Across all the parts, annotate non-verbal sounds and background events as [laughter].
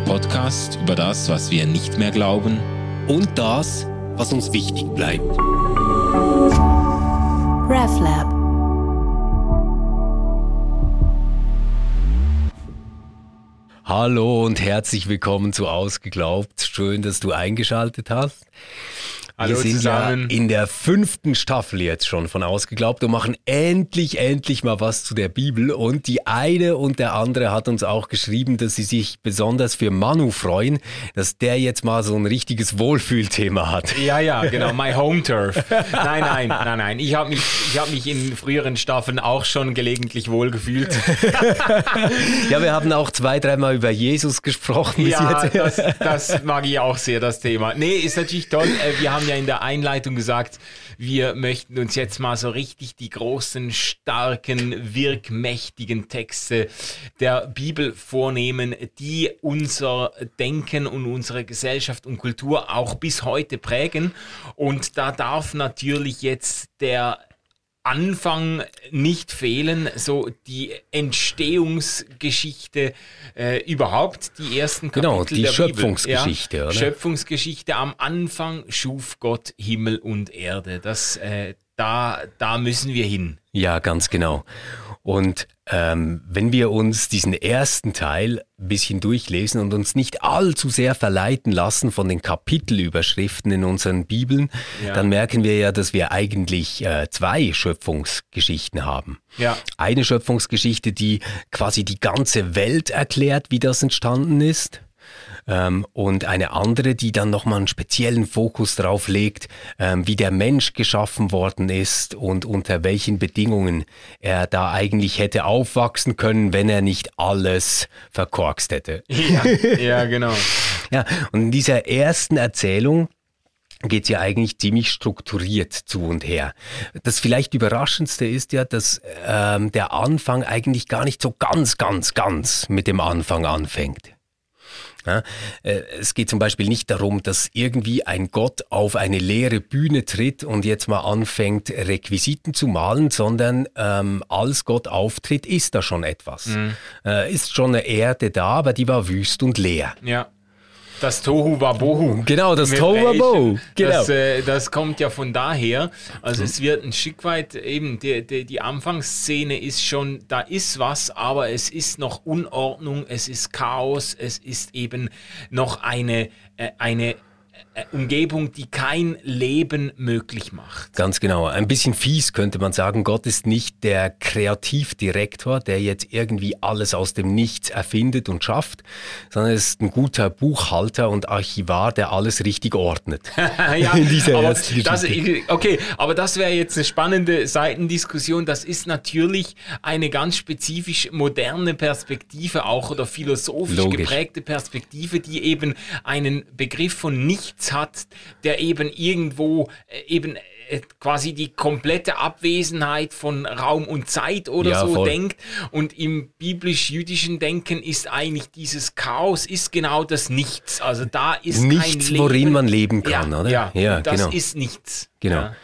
der Podcast über das, was wir nicht mehr glauben und das, was uns wichtig bleibt. RefLab Hallo und herzlich willkommen zu Ausgeglaubt. Schön, dass du eingeschaltet hast. Hallo wir sind zusammen. ja in der fünften Staffel jetzt schon von Ausgeglaubt und machen endlich, endlich mal was zu der Bibel. Und die eine und der andere hat uns auch geschrieben, dass sie sich besonders für Manu freuen, dass der jetzt mal so ein richtiges Wohlfühlthema hat. Ja, ja, genau, [laughs] my home turf. Nein, nein, nein, nein. Ich habe mich, ich hab mich in früheren Staffeln auch schon gelegentlich wohlgefühlt. [laughs] ja, wir haben auch zwei, dreimal über Jesus gesprochen. bis Ja, jetzt. das, das mag ich auch sehr, das Thema. Nee, ist natürlich toll. Äh, Wir haben ja in der Einleitung gesagt, wir möchten uns jetzt mal so richtig die großen, starken, wirkmächtigen Texte der Bibel vornehmen, die unser Denken und unsere Gesellschaft und Kultur auch bis heute prägen. Und da darf natürlich jetzt der Anfang nicht fehlen, so die Entstehungsgeschichte äh, überhaupt, die ersten Kapitel Genau, die der Schöpfungsgeschichte, Bibel. oder? Schöpfungsgeschichte. Am Anfang schuf Gott Himmel und Erde. Das, äh, da, da müssen wir hin. Ja, ganz genau. Und ähm, wenn wir uns diesen ersten Teil ein bisschen durchlesen und uns nicht allzu sehr verleiten lassen von den Kapitelüberschriften in unseren Bibeln, Ja. dann merken wir ja, dass wir eigentlich äh, zwei Schöpfungsgeschichten haben. Ja. Eine Schöpfungsgeschichte, die quasi die ganze Welt erklärt, wie das entstanden ist. Ähm, und eine andere, die dann nochmal einen speziellen Fokus darauf legt, ähm, wie der Mensch geschaffen worden ist und unter welchen Bedingungen er da eigentlich hätte aufwachsen können, wenn er nicht alles verkorkst hätte. Ja, [laughs] ja genau. Ja, und in dieser ersten Erzählung geht es ja eigentlich ziemlich strukturiert zu und her. Das vielleicht Überraschendste ist ja, dass ähm, der Anfang eigentlich gar nicht so ganz, ganz, ganz mit dem Anfang anfängt. Ja, äh, es geht zum Beispiel nicht darum, dass irgendwie ein Gott auf eine leere Bühne tritt und jetzt mal anfängt, Requisiten zu malen, sondern ähm, als Gott auftritt, ist da schon etwas. Äh, ist schon eine Erde da, aber die war wüst und leer. Ja. Das Tohu Wabohu. Genau, das Tohu Wabohu, genau. Das, äh, das kommt ja von daher. Also es wird ein Stück weit eben, die, die, die Anfangsszene ist schon, da ist was, aber es ist noch Unordnung, es ist Chaos, es ist eben noch eine, äh, eine Umgebung, die kein Leben möglich macht. Ganz genau. Ein bisschen fies könnte man sagen. Gott ist nicht der Kreativdirektor, der jetzt irgendwie alles aus dem Nichts erfindet und schafft, sondern er ist ein guter Buchhalter und Archivar, der alles richtig ordnet. [laughs] ja, aber das, okay, aber das wäre jetzt eine spannende Seitendiskussion. Das ist natürlich eine ganz spezifisch moderne Perspektive auch oder philosophisch Logisch. geprägte Perspektive, die eben einen Begriff von nichts hat, der eben irgendwo äh, eben äh, quasi die komplette Abwesenheit von Raum und Zeit oder Ja, so voll. denkt. Und im biblisch-jüdischen Denken ist eigentlich dieses Chaos ist genau das Nichts. Also da ist Nichts, worin man leben kann, ja, oder? Ja, Ja, das genau. ist nichts. Genau. Ja.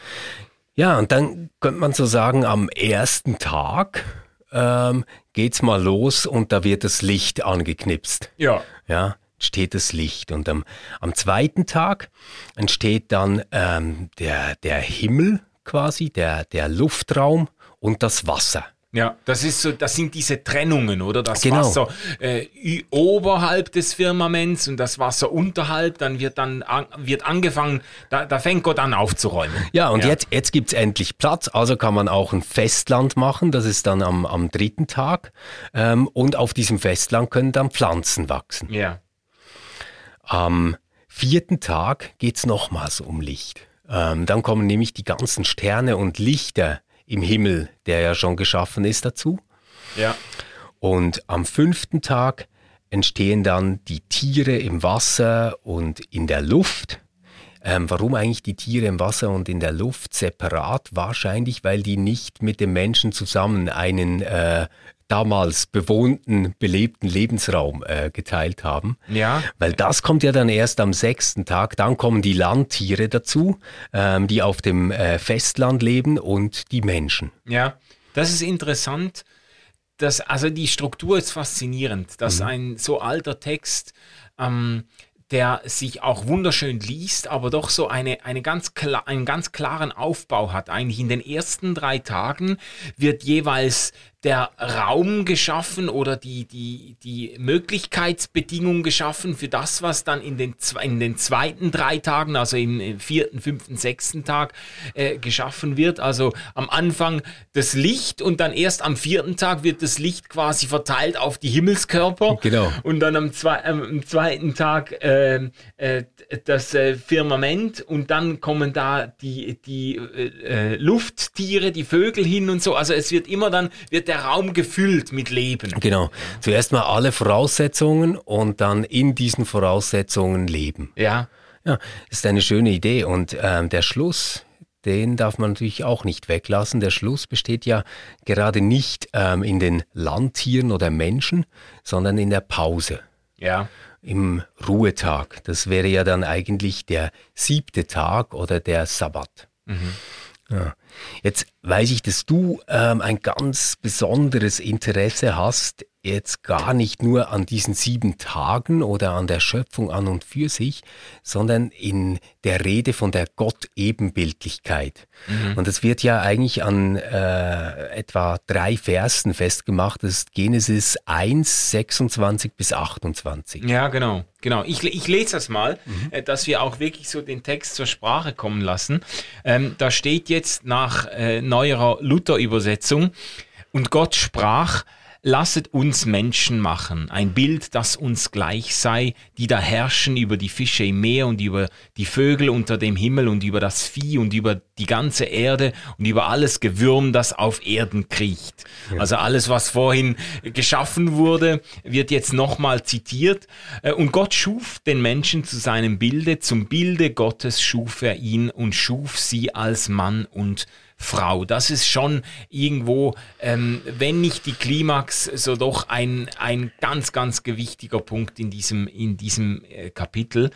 Ja, und dann könnte man so sagen, am ersten Tag ähm, geht's mal los und da wird das Licht angeknipst. ja. ja, entsteht das Licht. Und am, am zweiten Tag entsteht dann ähm, der, der Himmel quasi, der, der Luftraum und das Wasser. Ja, das ist so, das sind diese Trennungen, oder? Das Genau. Wasser äh, oberhalb des Firmaments und das Wasser unterhalb, dann wird dann an, wird angefangen, da, da fängt Gott an aufzuräumen. Ja, und Ja. jetzt, jetzt gibt's endlich Platz, also kann man auch ein Festland machen, das ist dann am, am dritten Tag. Ähm, und auf diesem Festland können dann Pflanzen wachsen. Ja. Am vierten Tag geht's nochmals um Licht. Ähm, dann kommen nämlich die ganzen Sterne und Lichter im Himmel, der ja schon geschaffen ist, dazu. Ja. Und am fünften Tag entstehen dann die Tiere im Wasser und in der Luft. Ähm, warum eigentlich die Tiere im Wasser und in der Luft separat? Wahrscheinlich, weil die nicht mit dem Menschen zusammen einen äh, damals bewohnten, belebten Lebensraum äh, geteilt haben. Ja. Weil das kommt ja dann erst am sechsten Tag. Dann kommen die Landtiere dazu, ähm, die auf dem äh, Festland leben und die Menschen. Ja, das ist interessant. Das, also die Struktur ist faszinierend, dass Mhm. ein so alter Text ähm, der sich auch wunderschön liest, aber doch so eine, eine ganz einen ganz klaren Aufbau hat. Eigentlich in den ersten drei Tagen wird jeweils der Raum geschaffen oder die, die, die Möglichkeitsbedingungen geschaffen für das, was dann in den, in den zweiten drei Tagen, also im vierten, fünften, sechsten Tag äh, geschaffen wird. Also am Anfang das Licht und dann erst am vierten Tag wird das Licht quasi verteilt auf die Himmelskörper. Genau. Und dann am, zwei, äh, am zweiten Tag äh, äh, das äh, Firmament und dann kommen da die, die äh, äh, Lufttiere, die Vögel hin und so. Also es wird immer dann, wird der Raum gefüllt mit Leben. Genau. Zuerst mal alle Voraussetzungen und dann in diesen Voraussetzungen leben. Ja. Ja, ist eine schöne Idee. Und ähm, der Schluss, den darf man natürlich auch nicht weglassen. Der Schluss besteht ja gerade nicht ähm, in den Landtieren oder Menschen, sondern in der Pause. Ja. Im Ruhetag. Das wäre ja dann eigentlich der siebte Tag oder der Sabbat. Mhm. Ja. Jetzt weiß ich, dass du ähm, ein ganz besonderes Interesse hast, jetzt gar nicht nur an diesen sieben Tagen oder an der Schöpfung an und für sich, sondern in der Rede von der Gott-Ebenbildlichkeit. Mhm. Und das wird ja eigentlich an äh, etwa drei Versen festgemacht. Das ist Genesis 1, 26 bis 28. Ja, genau. Genau. Ich, ich lese das mal, mhm. äh, dass wir auch wirklich so den Text zur Sprache kommen lassen. Ähm, da steht jetzt nach äh, neuerer Luther-Übersetzung, und Gott sprach, Lasset uns Menschen machen, ein Bild, das uns gleich sei, die da herrschen über die Fische im Meer und über die Vögel unter dem Himmel und über das Vieh und über die ganze Erde und über alles Gewürm, das auf Erden kriecht. Ja. Also alles, was vorhin geschaffen wurde, wird jetzt nochmal zitiert. Äh, und Gott schuf den Menschen zu seinem Bilde, zum Bilde Gottes schuf er ihn und schuf sie als Mann und Frau. Das ist schon irgendwo, ähm, wenn nicht die Klimax, so doch ein, ein ganz, ganz gewichtiger Punkt in diesem, in diesem äh, Kapitel.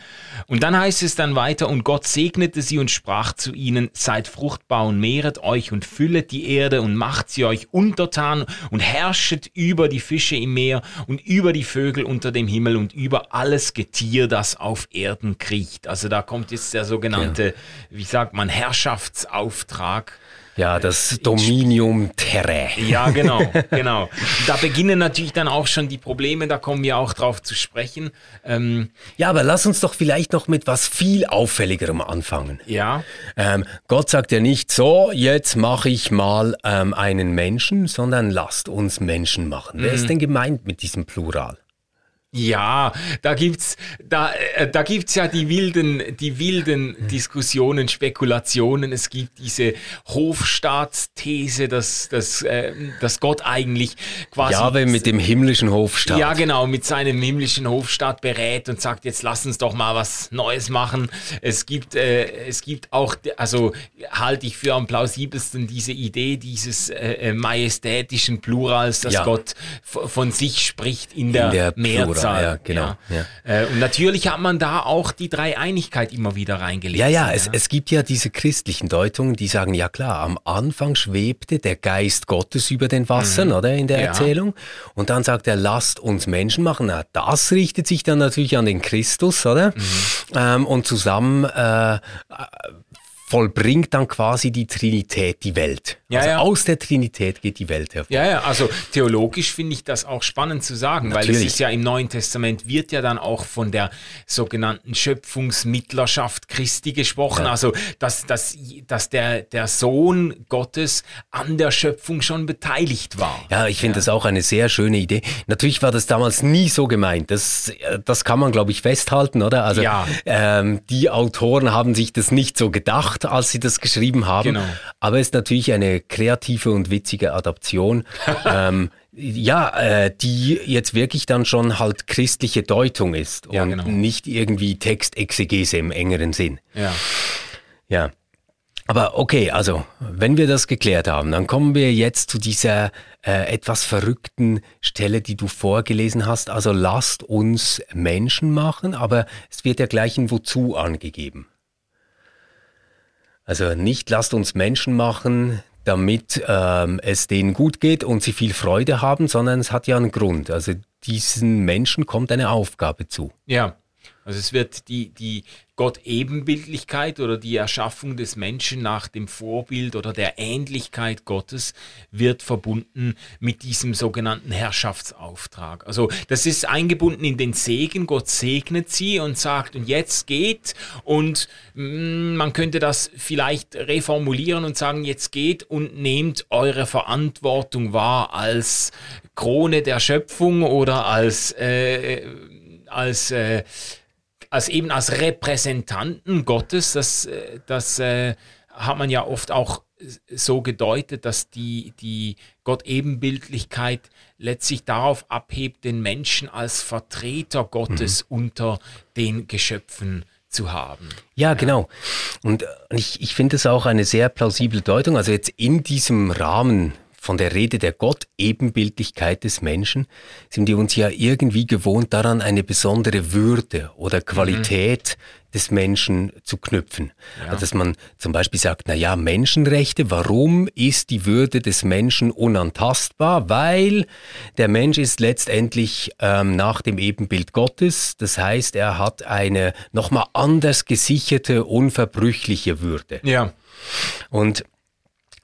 Und dann heißt es dann weiter, und Gott segnete sie und sprach zu ihnen, seid fruchtbar und mehret euch und füllet die Erde und macht sie euch untertan und herrschet über die Fische im Meer und über die Vögel unter dem Himmel und über alles Getier, das auf Erden kriecht. Also da kommt jetzt der sogenannte, ja. wie sagt man, Herrschaftsauftrag ja, das Dominium Terre. Ja, genau, [laughs] genau. Da beginnen natürlich dann auch schon die Probleme, da kommen wir auch drauf zu sprechen. Ähm, ja, aber lass uns doch vielleicht noch mit was viel Auffälligerem anfangen. Ja. Ähm, Gott sagt ja nicht so, jetzt mache ich mal ähm, einen Menschen, sondern lasst uns Menschen machen. Mhm. Wer ist mhm. denn gemeint mit diesem Plural? Ja, da gibt's da äh, da gibt's ja die wilden die wilden Diskussionen, Spekulationen. Es gibt diese Hofstaatsthese, dass dass äh, dass Gott eigentlich quasi Jahwe mit dem himmlischen Hofstaat. Ja, genau, mit seinem himmlischen Hofstaat berät und sagt, jetzt lass uns doch mal was Neues machen. Es gibt äh, es gibt auch also halte ich für am plausibelsten diese Idee dieses äh, äh majestätischen Plurals, dass ja. Gott von sich spricht in der, in der Mehrzahl. Zahl. Ja, genau. Ja. Ja. Äh, und natürlich hat man da auch die Dreieinigkeit immer wieder reingelegt. Ja, ja, es, es gibt ja diese christlichen Deutungen, die sagen, ja klar, am Anfang schwebte der Geist Gottes über den Wassern, mhm. oder, in der Erzählung. Und dann sagt er, lasst uns Menschen machen. Na, das richtet sich dann natürlich an den Christus, oder? Mhm. Ähm, und zusammen äh, vollbringt dann quasi die Trinität die Welt. Ja, also ja. aus der Trinität geht die Welt hervor. Ja, ja, also theologisch finde ich das auch spannend zu sagen, Natürlich. weil es ist ja im Neuen Testament wird ja dann auch von der sogenannten Schöpfungsmittlerschaft Christi gesprochen, ja. also dass, dass, dass der, der Sohn Gottes an der Schöpfung schon beteiligt war. Ja, ich finde das auch eine sehr schöne Idee. Natürlich war das damals nie so gemeint, das, das kann man glaube ich festhalten, oder? Also ja. ähm, die Autoren haben sich das nicht so gedacht, gedacht, als sie das geschrieben haben. Genau. Aber es ist natürlich eine kreative und witzige Adaption. [laughs] ähm, ja, äh, die jetzt wirklich dann schon halt christliche Deutung ist und ja, genau. nicht irgendwie Textexegese im engeren Sinn. Ja. Ja. Aber okay, also wenn wir das geklärt haben, dann kommen wir jetzt zu dieser äh, etwas verrückten Stelle, die du vorgelesen hast. Also lasst uns Menschen machen, aber es wird ja gleich ein Wozu angegeben. Also nicht lasst uns Menschen machen, damit ähm, es denen gut geht und sie viel Freude haben, sondern es hat ja einen Grund. Also diesen Menschen kommt eine Aufgabe zu. Ja. Also es wird die, die Gott-Ebenbildlichkeit oder die Erschaffung des Menschen nach dem Vorbild oder der Ähnlichkeit Gottes wird verbunden mit diesem sogenannten Herrschaftsauftrag. Also das ist eingebunden in den Segen. Gott segnet sie und sagt, und jetzt geht. Und mh, mm, man könnte das vielleicht reformulieren und sagen, jetzt geht und nehmt eure Verantwortung wahr als Krone der Schöpfung oder als, äh, als äh, als eben als Repräsentanten Gottes, das, äh, das äh, hat man ja oft auch so gedeutet, dass die, die Gott-Ebenbildlichkeit letztlich darauf abhebt, den Menschen als Vertreter Gottes mhm. unter den Geschöpfen zu haben. Ja, genau. Und ich, ich finde es auch eine sehr plausible Deutung. Also jetzt in diesem Rahmen von der Rede der Gott-Ebenbildlichkeit des Menschen sind wir uns ja irgendwie gewohnt daran, eine besondere Würde oder Qualität mhm. des Menschen zu knüpfen. Ja. Also dass man zum Beispiel sagt, na ja, Menschenrechte, warum ist die Würde des Menschen unantastbar? Weil der Mensch ist letztendlich ähm, nach dem Ebenbild Gottes. Das heißt, er hat eine nochmal anders gesicherte, unverbrüchliche Würde. Ja. Und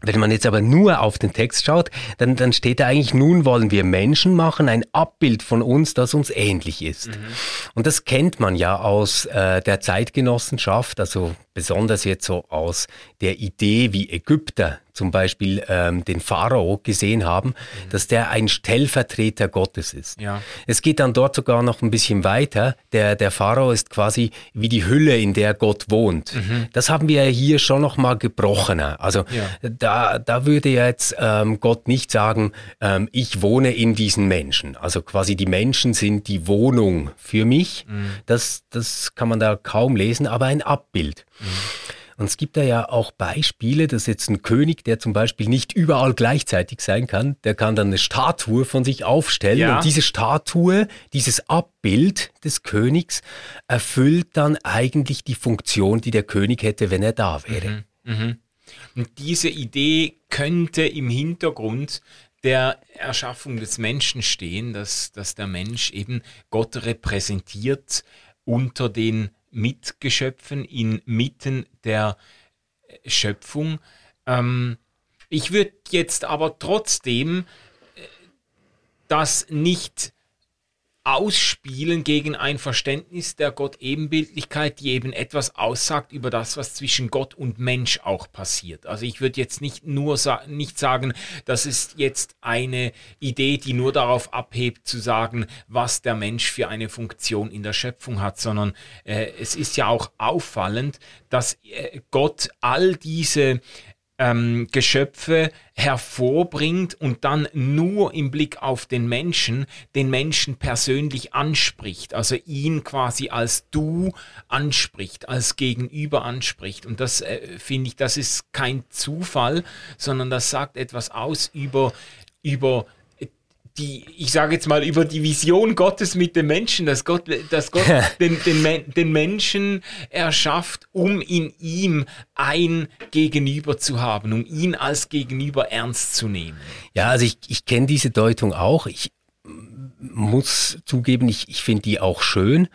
wenn man jetzt aber nur auf den Text schaut, dann, dann steht da eigentlich, nun wollen wir Menschen machen, ein Abbild von uns, das uns ähnlich ist. Mhm. Und das kennt man ja aus äh, der Zeitgenossenschaft, also besonders jetzt so aus der Idee, wie Ägypter zum Beispiel ähm, den Pharao gesehen haben, mhm. dass der ein Stellvertreter Gottes ist. Ja. Es geht dann dort sogar noch ein bisschen weiter. Der, der Pharao ist quasi wie die Hülle, in der Gott wohnt. Mhm. Das haben wir hier schon noch mal gebrochener. Also ja. da, da würde jetzt ähm, Gott nicht sagen, ähm, ich wohne in diesen Menschen. Also quasi die Menschen sind die Wohnung für mich. Mhm. Das, das kann man da kaum lesen, aber ein Abbild. Mhm. Und es gibt da ja auch Beispiele, dass jetzt ein König, der zum Beispiel nicht überall gleichzeitig sein kann, der kann dann eine Statue von sich aufstellen ja. und diese Statue, dieses Abbild des Königs erfüllt dann eigentlich die Funktion, die der König hätte, wenn er da wäre. Mhm. Mhm. Und diese Idee könnte im Hintergrund der Erschaffung des Menschen stehen, dass, dass der Mensch eben Gott repräsentiert unter den Mitgeschöpfen inmitten der Schöpfung. Ähm, ich würde jetzt aber trotzdem äh, das nicht ausspielen gegen ein Verständnis der Gott-Ebenbildlichkeit, die eben etwas aussagt über das, was zwischen Gott und Mensch auch passiert. Also ich würde jetzt nicht nur sa nicht sagen, das ist jetzt eine Idee, die nur darauf abhebt zu sagen, was der Mensch für eine Funktion in der Schöpfung hat, sondern äh, es ist ja auch auffallend, dass äh, Gott all diese ähm, Geschöpfe hervorbringt und dann nur im Blick auf den Menschen den Menschen persönlich anspricht, also ihn quasi als du anspricht, als Gegenüber anspricht. Und das äh, finde ich, das ist kein Zufall, sondern das sagt etwas aus über, über die, ich sage jetzt mal, über die Vision Gottes mit dem Menschen, dass Gott, dass Gott [laughs] den, den, den Menschen erschafft, um in ihm ein Gegenüber zu haben, um ihn als Gegenüber ernst zu nehmen. Ja, also ich, ich kenne diese Deutung auch. Ich muss zugeben, ich, ich finde die auch schön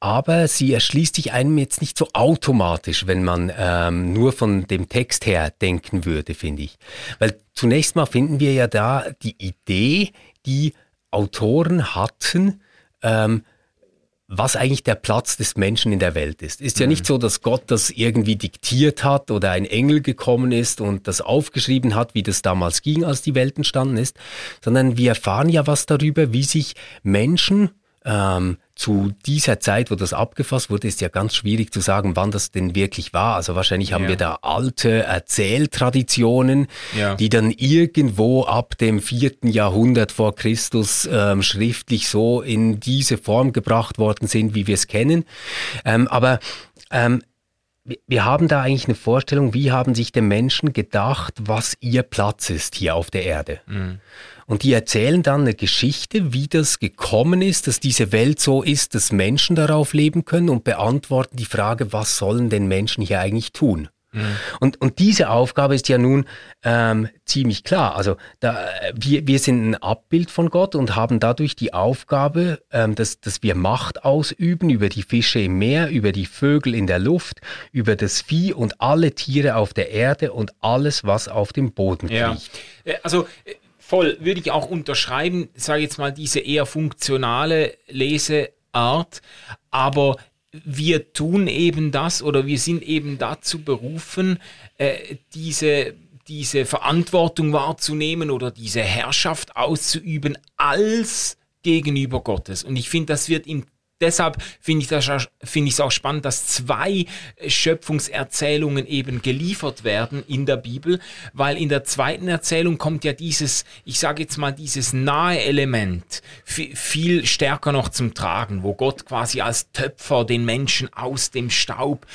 aber sie erschließt sich einem jetzt nicht so automatisch, wenn man ähm, nur von dem Text her denken würde, finde ich. Weil zunächst mal finden wir ja da die Idee, die Autoren hatten, ähm, was eigentlich der Platz des Menschen in der Welt ist. Ist ja mhm. nicht so, dass Gott das irgendwie diktiert hat oder ein Engel gekommen ist und das aufgeschrieben hat, wie das damals ging, als die Welt entstanden ist, sondern wir erfahren ja was darüber, wie sich Menschen ähm, zu dieser Zeit, wo das abgefasst wurde, ist ja ganz schwierig zu sagen, wann das denn wirklich war. Also wahrscheinlich haben ja. wir da alte Erzähltraditionen, ja. die dann irgendwo ab dem vierten Jahrhundert vor Christus ähm, schriftlich so in diese Form gebracht worden sind, wie wir es kennen. Ähm, aber ähm, wir haben da eigentlich eine Vorstellung, wie haben sich die Menschen gedacht, was ihr Platz ist hier auf der Erde. Mhm. Und die erzählen dann eine Geschichte, wie das gekommen ist, dass diese Welt so ist, dass Menschen darauf leben können und beantworten die Frage, was sollen denn Menschen hier eigentlich tun? Mhm. Und, und diese Aufgabe ist ja nun ähm, ziemlich klar. Also da, wir, wir sind ein Abbild von Gott und haben dadurch die Aufgabe, ähm, dass, dass wir Macht ausüben über die Fische im Meer, über die Vögel in der Luft, über das Vieh und alle Tiere auf der Erde und alles, was auf dem Boden ja. kriecht. Äh, also äh, voll würde ich auch unterschreiben, sage jetzt mal diese eher funktionale Leseart, aber wir tun eben das oder wir sind eben dazu berufen, äh, diese, diese Verantwortung wahrzunehmen oder diese Herrschaft auszuüben als gegenüber Gottes. Und ich finde, das wird im deshalb finde ich es auch spannend, dass zwei Schöpfungserzählungen eben geliefert werden in der Bibel, weil in der zweiten Erzählung kommt ja dieses, ich sage jetzt mal dieses nahe Element viel stärker noch zum Tragen, wo Gott quasi als Töpfer den Menschen aus dem Staub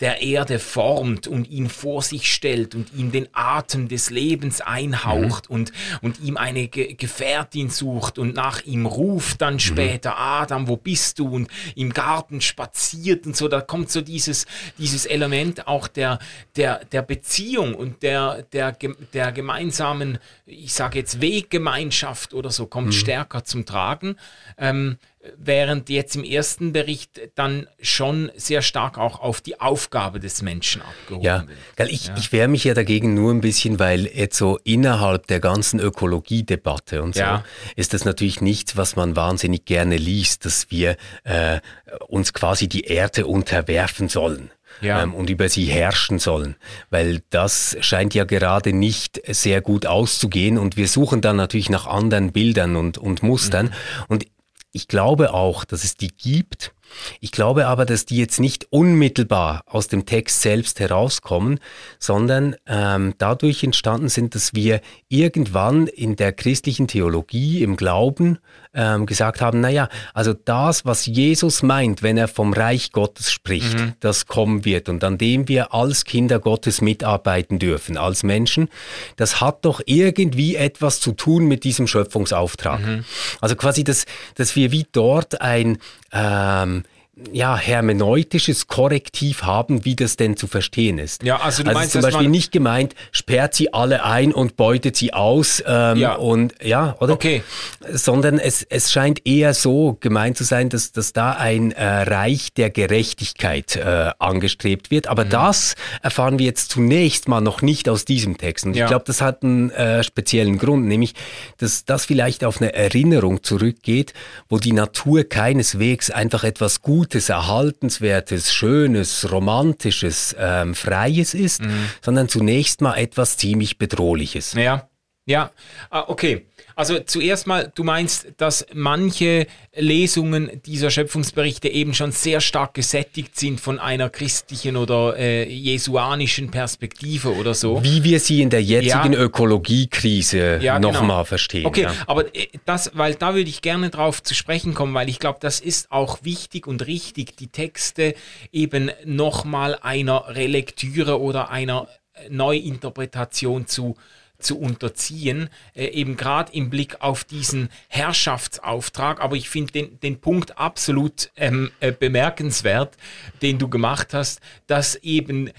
der Erde formt und ihn vor sich stellt und ihm den Atem des Lebens einhaucht mhm. und und ihm eine Ge Gefährtin sucht und nach ihm ruft dann mhm. später mhm. Adam, wo bist du? Und im Garten spaziert und so, da kommt so dieses, dieses Element auch der, der, der Beziehung und der, der, der gemeinsamen, ich sage jetzt Weggemeinschaft oder so, kommt mhm. stärker zum Tragen. Ähm, während jetzt im ersten Bericht dann schon sehr stark auch auf die Aufgabe des Menschen abgehoben ja, wird. Ich, ja. ich wehre mich ja dagegen nur ein bisschen, weil jetzt so innerhalb der ganzen Ökologiedebatte und so ja. ist das natürlich nichts, was man wahnsinnig gerne liest, dass wir äh, uns quasi die Erde unterwerfen sollen. Ja. Ähm, und über sie herrschen sollen, weil das scheint ja gerade nicht sehr gut auszugehen und wir suchen dann natürlich nach anderen Bildern und, und Mustern mhm. und ich glaube auch, dass es die gibt. Ich glaube aber, dass die jetzt nicht unmittelbar aus dem Text selbst herauskommen, sondern ähm, dadurch entstanden sind, dass wir irgendwann in der christlichen Theologie, im Glauben ähm, gesagt haben, naja, also das, was Jesus meint, wenn er vom Reich Gottes spricht, mhm. das kommen wird und an dem wir als Kinder Gottes mitarbeiten dürfen, als Menschen, das hat doch irgendwie etwas zu tun mit diesem Schöpfungsauftrag. Mhm. Also quasi, dass, dass wir wie dort ein ähm, ja, hermeneutisches Korrektiv haben, wie das denn zu verstehen ist. Ja, also du also meinst zum Beispiel nicht gemeint, sperrt sie alle ein und beutet sie aus ähm, ja. und ja, oder? Okay. Sondern es, es scheint eher so gemeint zu sein, dass, dass da ein äh, Reich der Gerechtigkeit äh, angestrebt wird. Aber mhm. das erfahren wir jetzt zunächst mal noch nicht aus diesem Text. Und ja. ich glaube, das hat einen äh, speziellen Grund, nämlich, dass das vielleicht auf eine Erinnerung zurückgeht, wo die Natur keineswegs einfach etwas Gutes Gutes, Erhaltenswertes, Schönes, Romantisches, ähm, Freies ist, mhm. sondern zunächst mal etwas ziemlich Bedrohliches. Ja, ja, ah, okay. Also zuerst mal, du meinst, dass manche Lesungen dieser Schöpfungsberichte eben schon sehr stark gesättigt sind von einer christlichen oder äh, jesuanischen Perspektive oder so. Wie wir sie in der jetzigen ja. Ökologiekrise ja, nochmal genau. verstehen. Okay, ja. aber äh, das, weil da würde ich gerne drauf zu sprechen kommen, weil ich glaube, das ist auch wichtig und richtig, die Texte eben nochmal einer Relektüre oder einer Neuinterpretation zu zu unterziehen, äh, eben gerade im Blick auf diesen Herrschaftsauftrag. Aber ich finde den, den Punkt absolut ähm, äh, bemerkenswert, den du gemacht hast, dass eben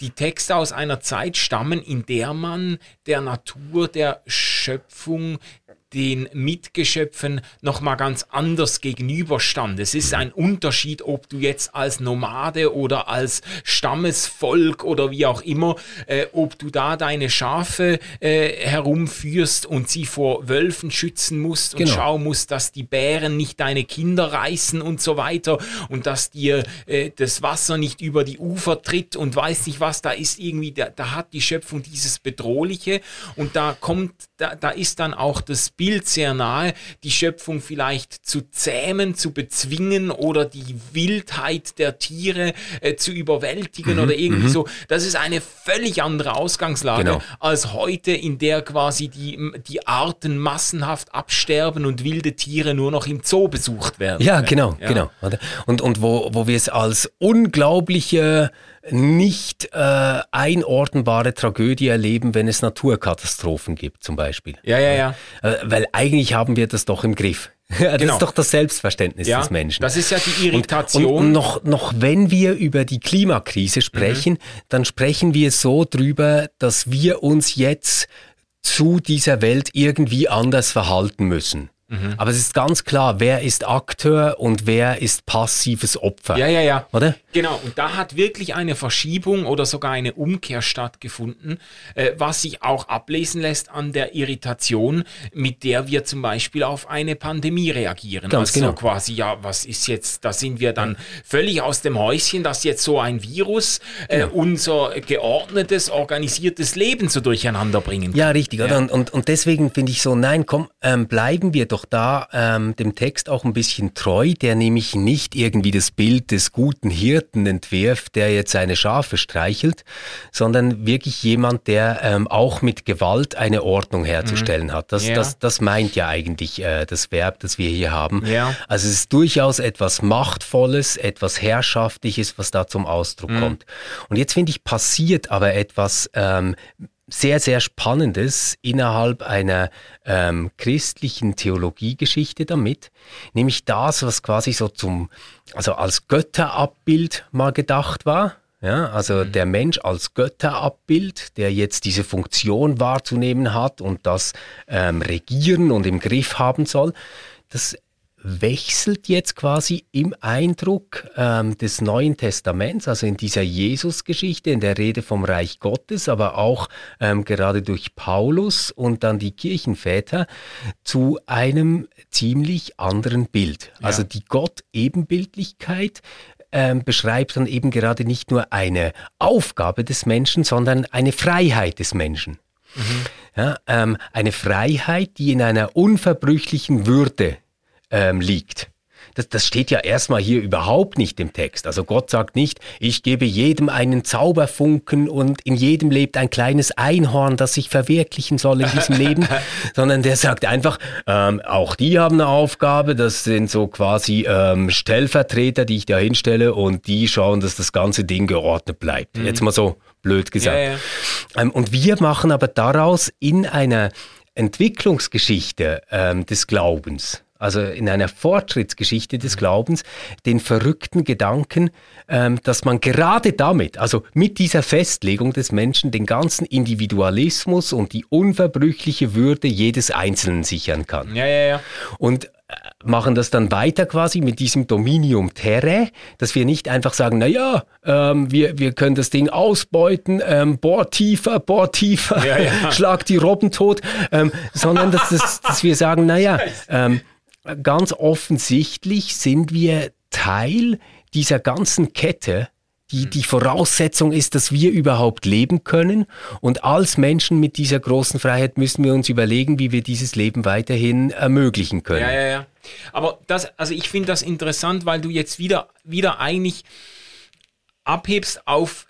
die Texte aus einer Zeit stammen, in der man der Natur, der Schöpfung, den Mitgeschöpfen nochmal ganz anders gegenüberstand. Es ist ein Unterschied, ob du jetzt als Nomade oder als Stammesvolk oder wie auch immer, äh, ob du da deine Schafe äh, herumführst und sie vor Wölfen schützen musst und genau. schauen musst, dass die Bären nicht deine Kinder reißen und so weiter und dass dir äh, das Wasser nicht über die Ufer tritt und weiß nicht was, da ist irgendwie, da, da hat die Schöpfung dieses Bedrohliche und da kommt, da, da ist dann auch das Bild sehr nahe, die Schöpfung vielleicht zu zähmen, zu bezwingen oder die Wildheit der Tiere äh, zu überwältigen mhm, oder irgendwie mhm. so. Das ist eine völlig andere Ausgangslage genau. als heute, in der quasi die, die Arten massenhaft absterben und wilde Tiere nur noch im Zoo besucht werden. Ja, genau, ja. genau. Und, und wo, wo wir es als unglaubliche nicht äh, einordnbare Tragödie erleben, wenn es Naturkatastrophen gibt, zum Beispiel. Ja, ja, ja. Äh, weil eigentlich haben wir das doch im Griff. [laughs] Das genau. ist doch das Selbstverständnis ja, des Menschen. Das ist ja die Irritation. Und, und noch, noch wenn wir über die Klimakrise sprechen, mhm. dann sprechen wir so drüber, dass wir uns jetzt zu dieser Welt irgendwie anders verhalten müssen. Mhm. Aber es ist ganz klar, wer ist Akteur und wer ist passives Opfer. Ja, ja, ja. Oder? Genau, und da hat wirklich eine Verschiebung oder sogar eine Umkehr stattgefunden, äh, was sich auch ablesen lässt an der Irritation, mit der wir zum Beispiel auf eine Pandemie reagieren. Ganz also genau. quasi, ja, was ist jetzt, da sind wir dann völlig aus dem Häuschen, dass jetzt so ein Virus äh, genau. unser geordnetes, organisiertes Leben so durcheinander bringen kann. Ja, richtig. Ja. Und, und, und deswegen finde ich so, nein, komm, ähm, bleiben wir doch doch da ähm, dem Text auch ein bisschen treu, der nämlich nicht irgendwie das Bild des guten Hirten entwirft, der jetzt seine Schafe streichelt, sondern wirklich jemand, der ähm, auch mit Gewalt eine Ordnung herzustellen mhm. hat. Das, ja. das, das meint ja eigentlich äh, das Verb, das wir hier haben. Ja. Also es ist durchaus etwas Machtvolles, etwas Herrschaftliches, was da zum Ausdruck mhm. kommt. Und jetzt finde ich, passiert aber etwas ähm, sehr, sehr Spannendes innerhalb einer ähm, christlichen Theologiegeschichte damit, nämlich das, was quasi so zum, also als Götterabbild mal gedacht war. Ja, also mhm. der Mensch als Götterabbild, der jetzt diese Funktion wahrzunehmen hat und das ähm, regieren und im Griff haben soll, das wechselt jetzt quasi im Eindruck ähm, des Neuen Testaments, also in dieser Jesus-Geschichte, in der Rede vom Reich Gottes, aber auch ähm, gerade durch Paulus und dann die Kirchenväter zu einem ziemlich anderen Bild. Ja. Also die Gott-Ebenbildlichkeit ähm, beschreibt dann eben gerade nicht nur eine Aufgabe des Menschen, sondern eine Freiheit des Menschen. Mhm. Ja, ähm, eine Freiheit, die in einer unverbrüchlichen Würde ähm, liegt. Das, das steht ja erstmal hier überhaupt nicht im Text. Also Gott sagt nicht, ich gebe jedem einen Zauberfunken und in jedem lebt ein kleines Einhorn, das sich verwirklichen soll in diesem Leben, [laughs] sondern der sagt einfach, ähm, auch die haben eine Aufgabe, das sind so quasi ähm, Stellvertreter, die ich da hinstelle und die schauen, dass das ganze Ding geordnet bleibt. Mhm. Jetzt mal so blöd gesagt. Ja, ja. Ähm, und wir machen aber daraus in einer Entwicklungsgeschichte ähm, des Glaubens, also in einer Fortschrittsgeschichte des mhm. Glaubens, den verrückten Gedanken, ähm, dass man gerade damit, also mit dieser Festlegung des Menschen, den ganzen Individualismus und die unverbrüchliche Würde jedes Einzelnen sichern kann. Ja, ja, ja. Und äh, machen das dann weiter quasi mit diesem Dominium Terre, dass wir nicht einfach sagen, na ja, ähm, wir, wir können das Ding ausbeuten, ähm, bohr tiefer, bohr tiefer, ja, ja. [laughs] schlag die Robben tot, ähm, sondern dass, dass, dass wir sagen, na ja, [laughs] ähm, ganz offensichtlich sind wir Teil dieser ganzen Kette, die hm. die Voraussetzung ist, dass wir überhaupt leben können. Und als Menschen mit dieser großen Freiheit müssen wir uns überlegen, wie wir dieses Leben weiterhin ermöglichen können. Ja, ja, ja. Aber das, also ich finde das interessant, weil du jetzt wieder, wieder eigentlich abhebst auf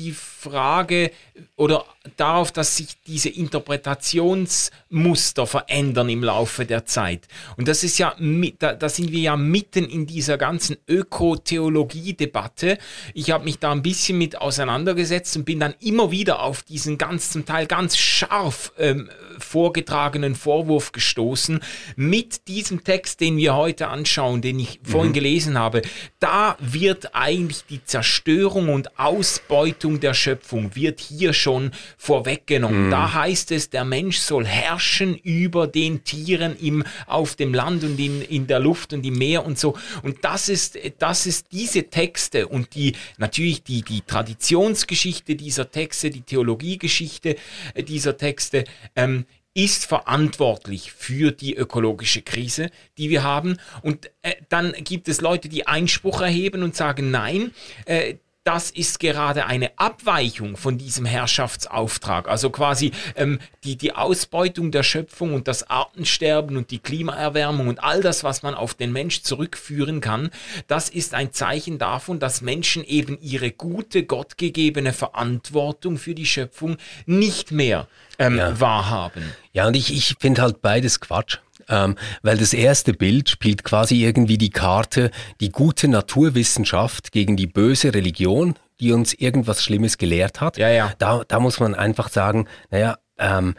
die Frage oder darauf, dass sich diese Interpretationsmuster verändern im Laufe der Zeit. Und das ist ja, da, da sind wir ja mitten in dieser ganzen Ökotheologie-Debatte. Ich habe mich da ein bisschen mit auseinandergesetzt und bin dann immer wieder auf diesen ganz zum Teil ganz scharf ähm, vorgetragenen Vorwurf gestoßen. Mit diesem Text, den wir heute anschauen, den ich vorhin mhm. gelesen habe, da wird eigentlich die Zerstörung und Ausbeutung der Schöpfung wird hier schon vorweggenommen. Mhm. Da heißt es, der Mensch soll herrschen über den Tieren im, auf dem Land und in, in der Luft und im Meer und so. Und das ist, das ist diese Texte und die, natürlich die, die Traditionsgeschichte dieser Texte, die Theologiegeschichte dieser Texte, ähm, ist verantwortlich für die ökologische Krise, die wir haben. Und äh, dann gibt es Leute, die Einspruch erheben und sagen, nein, äh, das ist gerade eine Abweichung von diesem Herrschaftsauftrag. Also quasi ähm, die, die Ausbeutung der Schöpfung und das Artensterben und die Klimaerwärmung und all das, was man auf den Mensch zurückführen kann, das ist ein Zeichen davon, dass Menschen eben ihre gute, gottgegebene Verantwortung für die Schöpfung nicht mehr ähm, ja. wahrhaben. Ja, und ich, ich finde halt beides Quatsch. Ähm, weil das erste Bild spielt quasi irgendwie die Karte, die gute Naturwissenschaft gegen die böse Religion, die uns irgendwas Schlimmes gelehrt hat. Ja, ja. Da, da muss man einfach sagen, naja, ähm,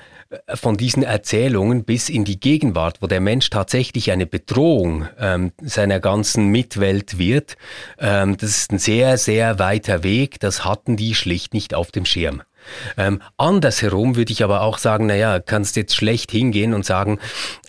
von diesen Erzählungen bis in die Gegenwart, wo der Mensch tatsächlich eine Bedrohung ähm, seiner ganzen Mitwelt wird, ähm, das ist ein sehr, sehr weiter Weg. Das hatten die schlicht nicht auf dem Schirm. Ähm, andersherum würde ich aber auch sagen, naja, kannst jetzt schlecht hingehen und sagen,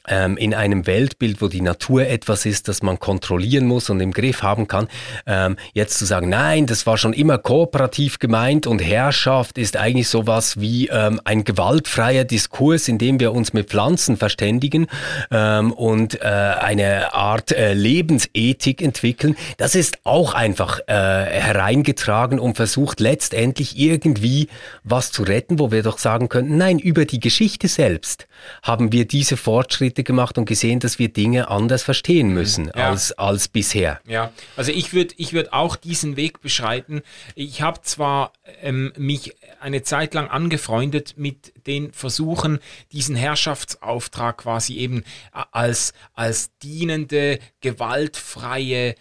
ähm, in einem Weltbild, wo die Natur etwas ist, das man kontrollieren muss und im Griff haben kann, ähm, jetzt zu sagen, nein, das war schon immer kooperativ gemeint und Herrschaft ist eigentlich sowas wie ähm, ein gewaltfreier Diskurs, in dem wir uns mit Pflanzen verständigen ähm, und äh, eine Art äh, Lebensethik entwickeln, das ist auch einfach äh, hereingetragen und versucht letztendlich irgendwie was zu retten, wo wir doch sagen könnten, nein, über die Geschichte selbst haben wir diese Fortschritte Fortschritte gemacht und gesehen, dass wir Dinge anders verstehen mhm. müssen ja. als, als bisher. Ja, also ich würde ich würd auch diesen Weg beschreiten. Ich habe zwar ähm, mich eine Zeit lang angefreundet mit den Versuchen, diesen Herrschaftsauftrag quasi eben als, als dienende, gewaltfreie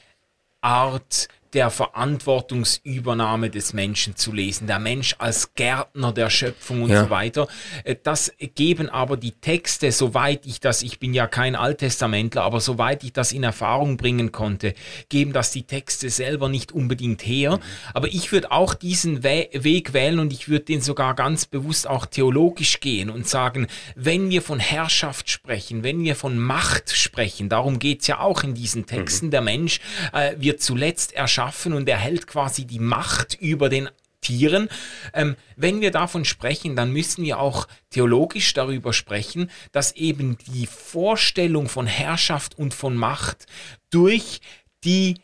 Art der Verantwortungsübernahme des Menschen zu lesen, der Mensch als Gärtner der Schöpfung und ja. so weiter. Äh, das geben aber die Texte, soweit ich das, ich bin ja kein Alttestamentler, aber soweit ich das in Erfahrung bringen konnte, geben das die Texte selber nicht unbedingt her. Aber ich würde auch diesen We Weg wählen und ich würde den sogar ganz bewusst auch theologisch gehen und sagen, wenn wir von Herrschaft sprechen, wenn wir von Macht sprechen, darum geht's ja auch in diesen Texten, mhm. der Mensch äh, wird zuletzt erschaffen erschaffen und erhält quasi die Macht über den Tieren. Ähm, wenn wir davon sprechen, dann müssen wir auch theologisch darüber sprechen, dass eben die Vorstellung von Herrschaft und von Macht durch die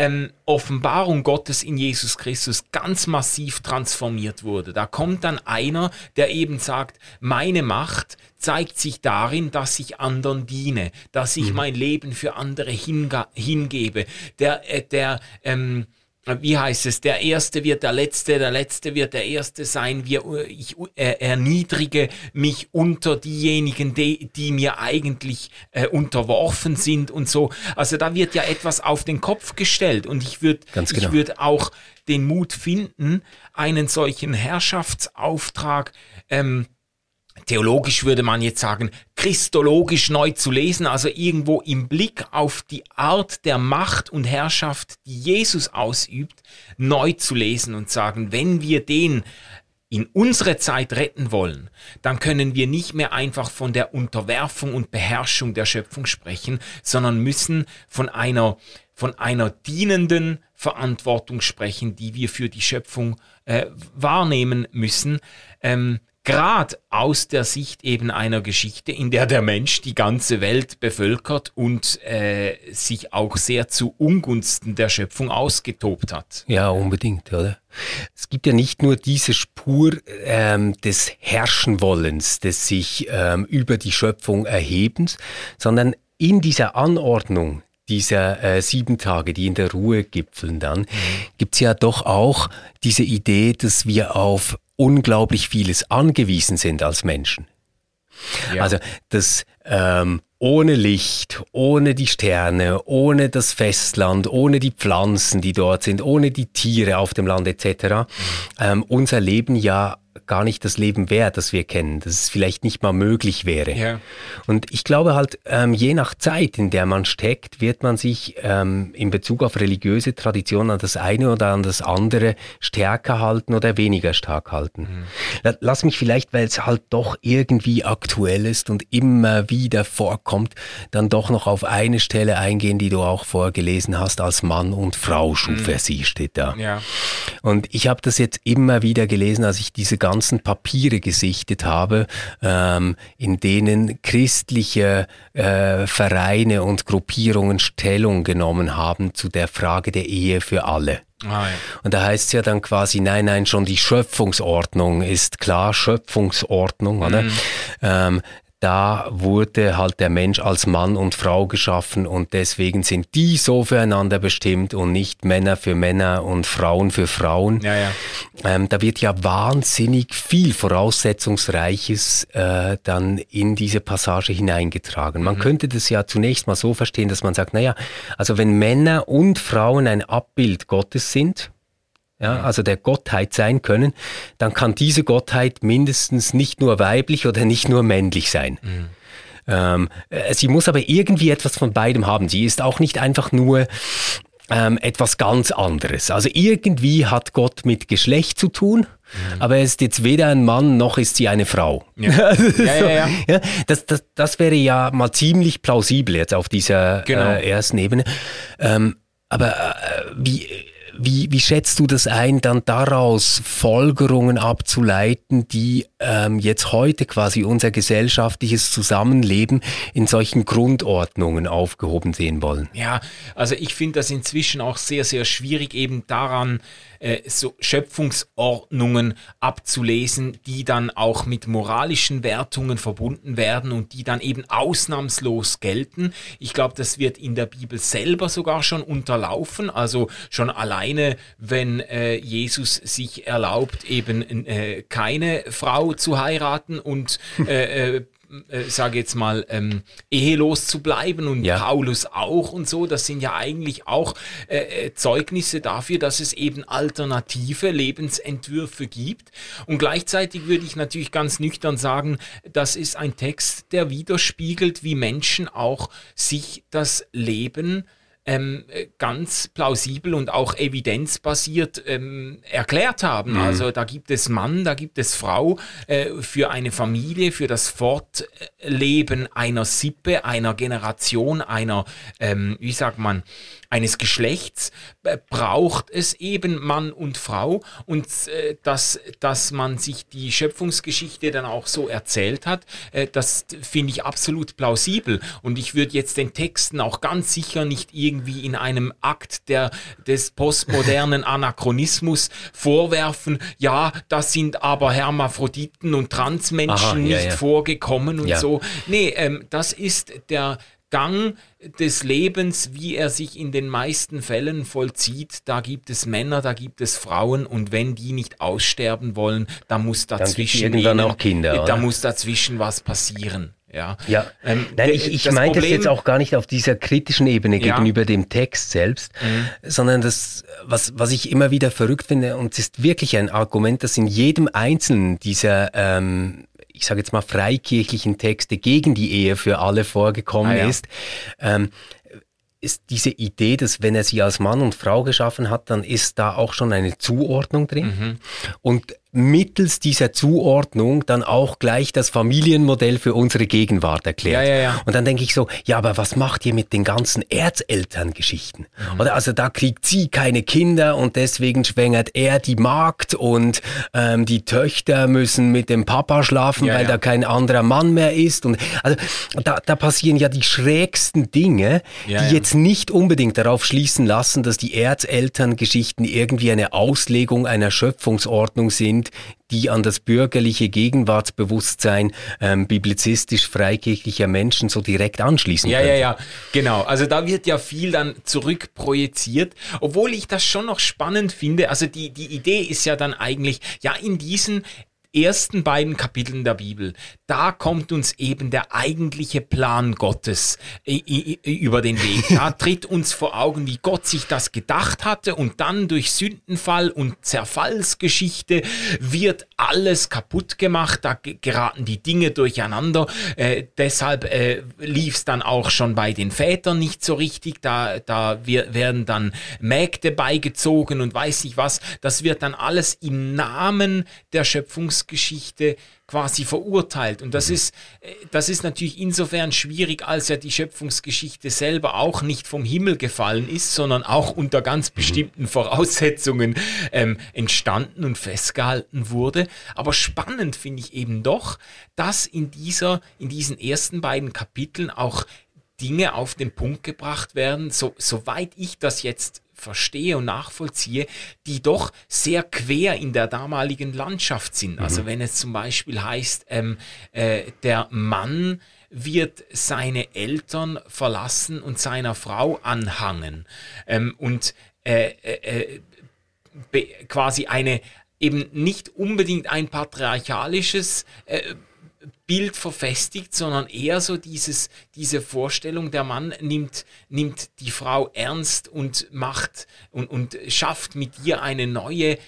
ähm, Offenbarung Gottes in Jesus Christus ganz massiv transformiert wurde. Da kommt dann einer, der eben sagt, meine Macht zeigt sich darin, dass ich anderen diene, dass ich mhm. mein Leben für andere hingebe, der, äh, der ähm, wie heißt es, der Erste wird der Letzte, der Letzte wird der Erste sein. Wir, ich äh, erniedrige mich unter diejenigen, die, die mir eigentlich äh, unterworfen sind und so. Also da wird ja etwas auf den Kopf gestellt und ich würde genau. ich würde auch den Mut finden, einen solchen Herrschaftsauftrag ähm, theologisch würde man jetzt sagen, christologisch neu zu lesen, also irgendwo im Blick auf die Art der Macht und Herrschaft, die Jesus ausübt, neu zu lesen und sagen, wenn wir den in unsere Zeit retten wollen, dann können wir nicht mehr einfach von der Unterwerfung und Beherrschung der Schöpfung sprechen, sondern müssen von einer, von einer dienenden Verantwortung sprechen, die wir für die Schöpfung äh, wahrnehmen müssen. Ähm, Gerade aus der Sicht eben einer Geschichte, in der der Mensch die ganze Welt bevölkert und äh, sich auch sehr zu Ungunsten der Schöpfung ausgetobt hat. Ja, unbedingt, oder? Es gibt ja nicht nur diese Spur ähm, des Herrschenwollens, des sich ähm, über die Schöpfung erhebens, sondern in dieser Anordnung dieser äh, sieben Tage, die in der Ruhe gipfeln dann, mhm. gibt's ja doch auch diese Idee, dass wir auf unglaublich vieles angewiesen sind als Menschen. Ja. Also das ähm, ohne Licht, ohne die Sterne, ohne das Festland, ohne die Pflanzen, die dort sind, ohne die Tiere auf dem Land etc. Mhm. Ähm, unser Leben ja gar nicht das Leben wäre, das wir kennen, dass es vielleicht nicht mal möglich wäre. Ja. Und ich glaube halt, ähm, je nach Zeit, in der man steckt, wird man sich ähm, in Bezug auf religiöse Traditionen an das eine oder an das andere stärker halten oder weniger stark halten. Mhm. Lass mich vielleicht, weil es halt doch irgendwie aktuell ist und immer wieder vorkommt, dann doch noch auf eine Stelle eingehen, die du auch vorgelesen hast, als Mann und Frau schuf mhm. er sie, steht da. Ja. Und ich habe das jetzt immer wieder gelesen, als ich diese ganzen Papiere gesichtet habe, ähm, in denen christliche äh, Vereine und Gruppierungen Stellung genommen haben zu der Frage der Ehe für alle. Ah, ja. Und da heißt es ja dann quasi, nein, nein, schon die Schöpfungsordnung ist klar, Schöpfungsordnung, oder? Mhm. Ähm, da wurde halt der Mensch als Mann und Frau geschaffen und deswegen sind die so füreinander bestimmt und nicht Männer für Männer und Frauen für Frauen. Ja, ja. Ähm, da wird ja wahnsinnig viel Voraussetzungsreiches äh, dann in diese Passage hineingetragen. Man mhm. könnte das ja zunächst mal so verstehen, dass man sagt, naja, also wenn Männer und Frauen ein Abbild Gottes sind, ja, also der Gottheit sein können, dann kann diese Gottheit mindestens nicht nur weiblich oder nicht nur männlich sein. Mhm. Ähm, äh, sie muss aber irgendwie etwas von beidem haben. Sie ist auch nicht einfach nur ähm, etwas ganz anderes. Also irgendwie hat Gott mit Geschlecht zu tun, mhm. aber er ist jetzt weder ein Mann noch ist sie eine Frau. Ja. [laughs] also, ja, ja, ja. das, das, das wäre ja mal ziemlich plausibel jetzt auf dieser genau. äh, ersten Ebene. Ähm, aber äh, wie wie, wie schätzt du das ein, dann daraus Folgerungen abzuleiten, die ähm, jetzt heute quasi unser gesellschaftliches Zusammenleben in solchen Grundordnungen aufgehoben sehen wollen? Ja, also ich finde das inzwischen auch sehr, sehr schwierig, eben daran äh, so Schöpfungsordnungen abzulesen, die dann auch mit moralischen Wertungen verbunden werden und die dann eben ausnahmslos gelten. Ich glaube, das wird in der Bibel selber sogar schon unterlaufen. Also schon alleine, wenn äh, Jesus sich erlaubt, eben äh, keine Frau zu heiraten und äh, äh äh, sage jetzt mal, ähm, ehelos zu bleiben und ja. Paulus auch und so. Das sind ja eigentlich auch äh, äh, Zeugnisse dafür, dass es eben alternative Lebensentwürfe gibt. Und gleichzeitig würde ich natürlich ganz nüchtern sagen, das ist ein Text, der widerspiegelt, wie Menschen auch sich das Leben ähm, ganz plausibel und auch evidenzbasiert ähm, erklärt haben. Mhm. Also da gibt es Mann, da gibt es Frau äh, für eine Familie, für das Fortleben einer Sippe, einer Generation, einer, ähm, wie sagt man, eines Geschlechts äh, braucht es eben Mann und Frau und äh, dass, dass man sich die Schöpfungsgeschichte dann auch so erzählt hat, äh, das finde ich absolut plausibel und ich würde jetzt den Texten auch ganz sicher nicht irgendwie in einem Akt der, des postmodernen [laughs] Anachronismus vorwerfen, ja, das sind aber Hermaphroditen und Transmenschen Aha, ja, nicht ja. vorgekommen und ja. so. Nee, ähm, das ist der Gang des Lebens, wie er sich in den meisten Fällen vollzieht. Da gibt es Männer, da gibt es Frauen und wenn die nicht aussterben wollen, da muss dazwischen dann ihnen, auch Kinder, da muss dazwischen was passieren. Ja, ja. Ähm, Nein, ich, ich meine das jetzt auch gar nicht auf dieser kritischen Ebene gegenüber ja. dem Text selbst, mhm. sondern das, was, was ich immer wieder verrückt finde, und es ist wirklich ein Argument, das in jedem einzelnen dieser ähm, ich sage jetzt mal, freikirchlichen Texte gegen die Ehe für alle vorgekommen ah, ja. ist, ähm, ist diese Idee, dass wenn er sie als Mann und Frau geschaffen hat, dann ist da auch schon eine Zuordnung drin. Mhm. Und mittels dieser Zuordnung dann auch gleich das Familienmodell für unsere Gegenwart erklärt. Ja, ja, ja. Und dann denke ich so, ja, aber was macht ihr mit den ganzen Erzelterngeschichten? Mhm. Oder also da kriegt sie keine Kinder und deswegen schwängert er die Magd und ähm, die Töchter müssen mit dem Papa schlafen, weil da kein anderer Mann mehr ist. Und also da, da passieren ja die schrägsten Dinge, die jetzt nicht unbedingt darauf schließen lassen, dass die Erzelterngeschichten irgendwie eine Auslegung einer Schöpfungsordnung sind sind, die an das bürgerliche Gegenwartsbewusstsein ähm, biblizistisch freikirchlicher Menschen so direkt anschließen ja, können. Ja, ja, ja, genau. Also da wird ja viel dann zurückprojiziert, obwohl ich das schon noch spannend finde. Also die, die Idee ist ja dann eigentlich, ja, in diesen ersten beiden Kapiteln der Bibel, da kommt uns eben der eigentliche Plan Gottes über den Weg. Da [laughs] tritt uns vor Augen, wie Gott sich das gedacht hatte und dann durch Sündenfall und Zerfallsgeschichte wird alles kaputt gemacht, da geraten die Dinge durcheinander. Äh, deshalb äh, lief es dann auch schon bei den Vätern nicht so richtig, da, da wir, werden dann Mägde beigezogen und weiß nicht was. Das wird dann alles im Namen der Schöpfungs Schöpfungsgeschichte quasi verurteilt. Und das mhm. ist, äh, das ist natürlich insofern schwierig, als ja die Schöpfungsgeschichte selber auch nicht vom Himmel gefallen ist, sondern auch unter ganz mhm. bestimmten Voraussetzungen ähm, entstanden und festgehalten wurde. Aber spannend finde ich eben doch, dass in dieser, in diesen ersten beiden Kapiteln auch Dinge auf den Punkt gebracht werden, so, soweit ich das jetzt verstehe und nachvollziehe, die doch sehr quer in der damaligen Landschaft sind. Mhm. Also wenn es zum Beispiel heißt, ähm, äh, der Mann wird seine Eltern verlassen und seiner Frau anhangen ähm, und äh, äh, äh quasi eine eben nicht unbedingt ein patriarchalisches äh, Bild verfestigt, sondern eher so dieses, diese Vorstellung, der Mann nimmt, nimmt die Frau ernst und macht und, und schafft mit ihr eine neue äh,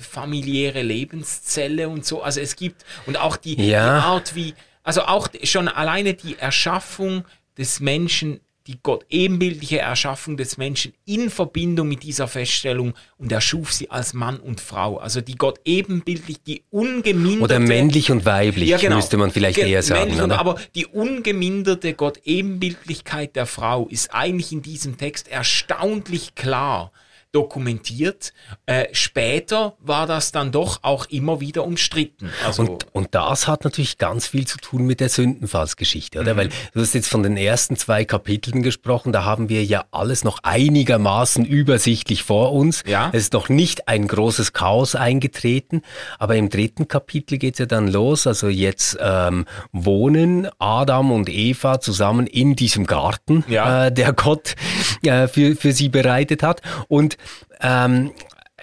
familiäre Lebenszelle und so. Also es gibt, und auch die, Ja. die Art, wie, also auch schon alleine die Erschaffung des Menschen die Gott ebenbildliche Erschaffung des Menschen in Verbindung mit dieser Feststellung und er schuf sie als Mann und Frau. Also die Gott ebenbildlich, die ungeminderte... Oder männlich und weiblich, Ja, genau. müsste man vielleicht eher sagen. und-? Aber die ungeminderte Gott Ebenbildlichkeit der Frau ist eigentlich in diesem Text erstaunlich klar dokumentiert. Äh, später war das dann doch auch immer wieder umstritten. Also, Und, und das hat natürlich ganz viel zu tun mit der Sündenfallsgeschichte, Mhm. oder? Weil du hast jetzt von den ersten zwei Kapiteln gesprochen, da haben wir ja alles noch einigermaßen übersichtlich vor uns. Ja. Es ist noch nicht ein großes Chaos eingetreten, aber im dritten Kapitel geht's ja dann los. Also jetzt ähm, wohnen Adam und Eva zusammen in diesem Garten, Ja. äh, der Gott äh, für, für sie bereitet hat. Und ähm,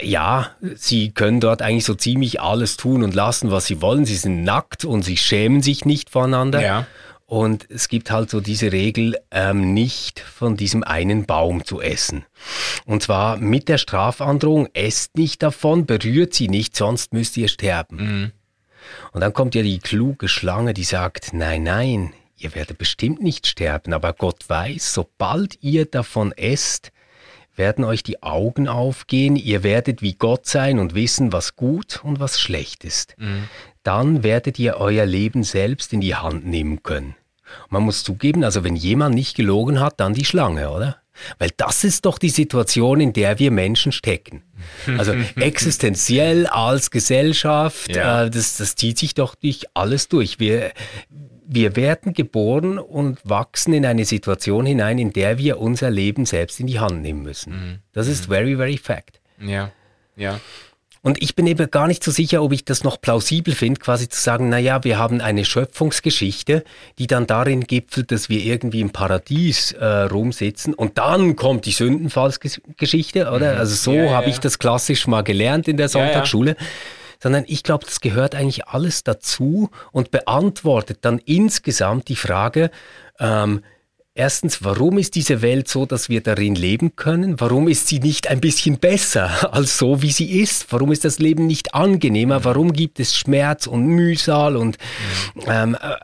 ja, sie können dort eigentlich so ziemlich alles tun und lassen, was sie wollen. Sie sind nackt und sie schämen sich nicht voneinander. Ja. Und es gibt halt so diese Regel, ähm, nicht von diesem einen Baum zu essen. Und zwar mit der Strafandrohung, esst nicht davon, berührt sie nicht, sonst müsst ihr sterben. Und dann kommt ja die kluge Schlange, die sagt, nein, nein, ihr werdet bestimmt nicht sterben, aber Gott weiß, sobald ihr davon esst, werden euch die Augen aufgehen, ihr werdet wie Gott sein und wissen, was gut und was schlecht ist. Dann werdet ihr euer Leben selbst in die Hand nehmen können. Man muss zugeben, also wenn jemand nicht gelogen hat, dann die Schlange, oder? Weil das ist doch die Situation, in der wir Menschen stecken. [laughs] Also existenziell als Gesellschaft, Ja. äh, das, das zieht sich doch durch alles durch. Wir, wir werden geboren und wachsen in eine Situation hinein, in der wir unser Leben selbst in die Hand nehmen müssen. Das ist very, very fact. ja, ja. Und ich bin eben gar nicht so sicher, ob ich das noch plausibel finde, quasi zu sagen, na ja, wir haben eine Schöpfungsgeschichte, die dann darin gipfelt, dass wir irgendwie im Paradies äh, rumsitzen und dann kommt die Sündenfallsgeschichte, oder? Also so Ja, habe ja. ich das klassisch mal gelernt in der Ja, ja. Sondern ich glaube, das gehört eigentlich alles dazu und beantwortet dann insgesamt die Frage, ähm, Erstens, warum ist diese Welt so, dass wir darin leben können? Warum ist sie nicht ein bisschen besser [laughs] als so, wie sie ist? Warum ist das Leben nicht angenehmer? Warum gibt es Schmerz und Mühsal? Und ähm, äh, äh,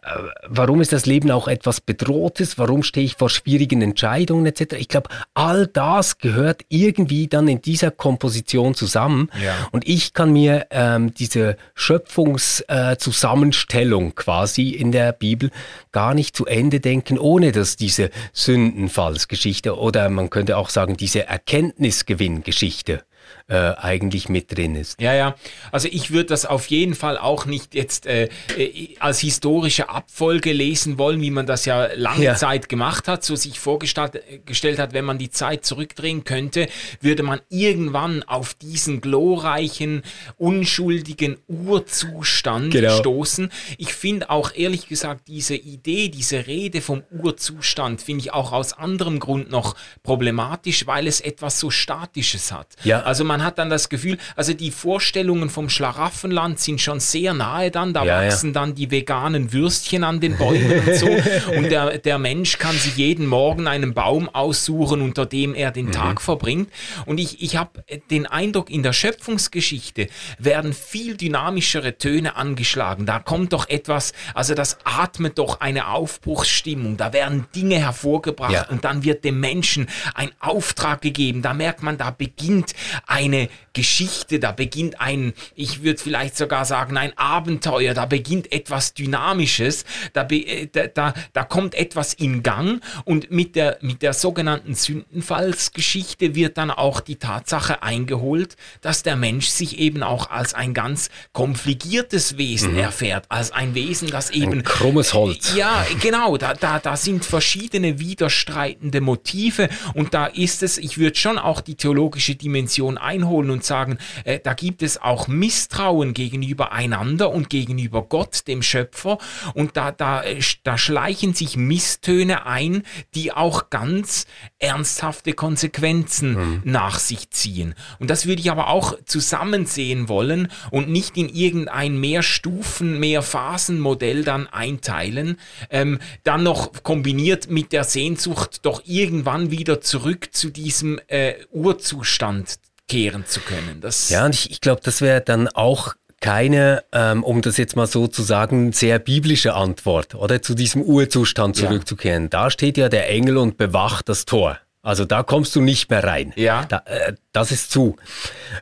warum ist das Leben auch etwas Bedrohtes? Warum stehe ich vor schwierigen Entscheidungen etc.? Ich glaube, all das gehört irgendwie dann in dieser Komposition zusammen. Ja. Und ich kann mir ähm, diese Schöpfungszusammenstellung äh, quasi in der Bibel gar nicht zu Ende denken, ohne dass diese Sündenfallsgeschichte oder man könnte auch sagen, diese Erkenntnisgewinngeschichte äh, eigentlich mit drin ist. Ja, ja. Also ich würde das auf jeden Fall auch nicht jetzt äh, äh, als historische Abfolge lesen wollen, wie man das ja lange Ja. Zeit gemacht hat, so sich vorgestellt äh, hat, wenn man die Zeit zurückdrehen könnte, würde man irgendwann auf diesen glorreichen, unschuldigen Urzustand Genau. stoßen. Ich finde auch ehrlich gesagt diese Idee, diese Rede vom Urzustand, finde ich auch aus anderem Grund noch problematisch, weil es etwas so Statisches hat. Ja. Also man hat dann das Gefühl, also die Vorstellungen vom Schlaraffenland sind schon sehr nahe dann, da Ja, ja. wachsen dann die veganen Würstchen an den Bäumen und so. [laughs] Und der, der Mensch kann sich jeden Morgen einen Baum aussuchen, unter dem er Mhm. den Tag verbringt. Und ich, ich habe den Eindruck, in der Schöpfungsgeschichte werden viel dynamischere Töne angeschlagen. Da kommt doch etwas, also das atmet doch eine Aufbruchsstimmung. Da werden Dinge hervorgebracht Ja. und dann wird dem Menschen ein Auftrag gegeben. Da merkt man, da beginnt eine Geschichte, da beginnt ein, ich würde vielleicht sogar sagen, ein Abenteuer, da beginnt etwas Dynamisches, da, äh, da, da, da kommt etwas in Gang und mit der, mit der sogenannten Sündenfallsgeschichte wird dann auch die Tatsache eingeholt, dass der Mensch sich eben auch als ein ganz konfligiertes Wesen erfährt, als ein Wesen, das eben Ein krummes Holz. ja, genau, da, da, da sind verschiedene widerstreitende Motive und da ist es, ich würde schon auch die theologische Dimension einholen und sagen, äh, da gibt es auch Misstrauen gegenüber einander und gegenüber Gott, dem Schöpfer. Und da, da, äh, da schleichen sich Misstöne ein, die auch ganz ernsthafte Konsequenzen mhm. nach sich ziehen. Und das würde ich aber auch zusammen sehen wollen und nicht in irgendein mehr Stufen, mehr Phasenmodell dann einteilen, ähm, dann noch kombiniert mit der Sehnsucht, doch irgendwann wieder zurück zu diesem äh, Urzustand kehren zu können. Das ja, und ich, ich glaube, das wäre dann auch keine, ähm, um das jetzt mal so zu sagen, sehr biblische Antwort oder zu diesem Urzustand zurückzukehren. Ja. Da steht ja der Engel und bewacht das Tor. Also da kommst du nicht mehr rein. Ja. Da, äh, das ist zu.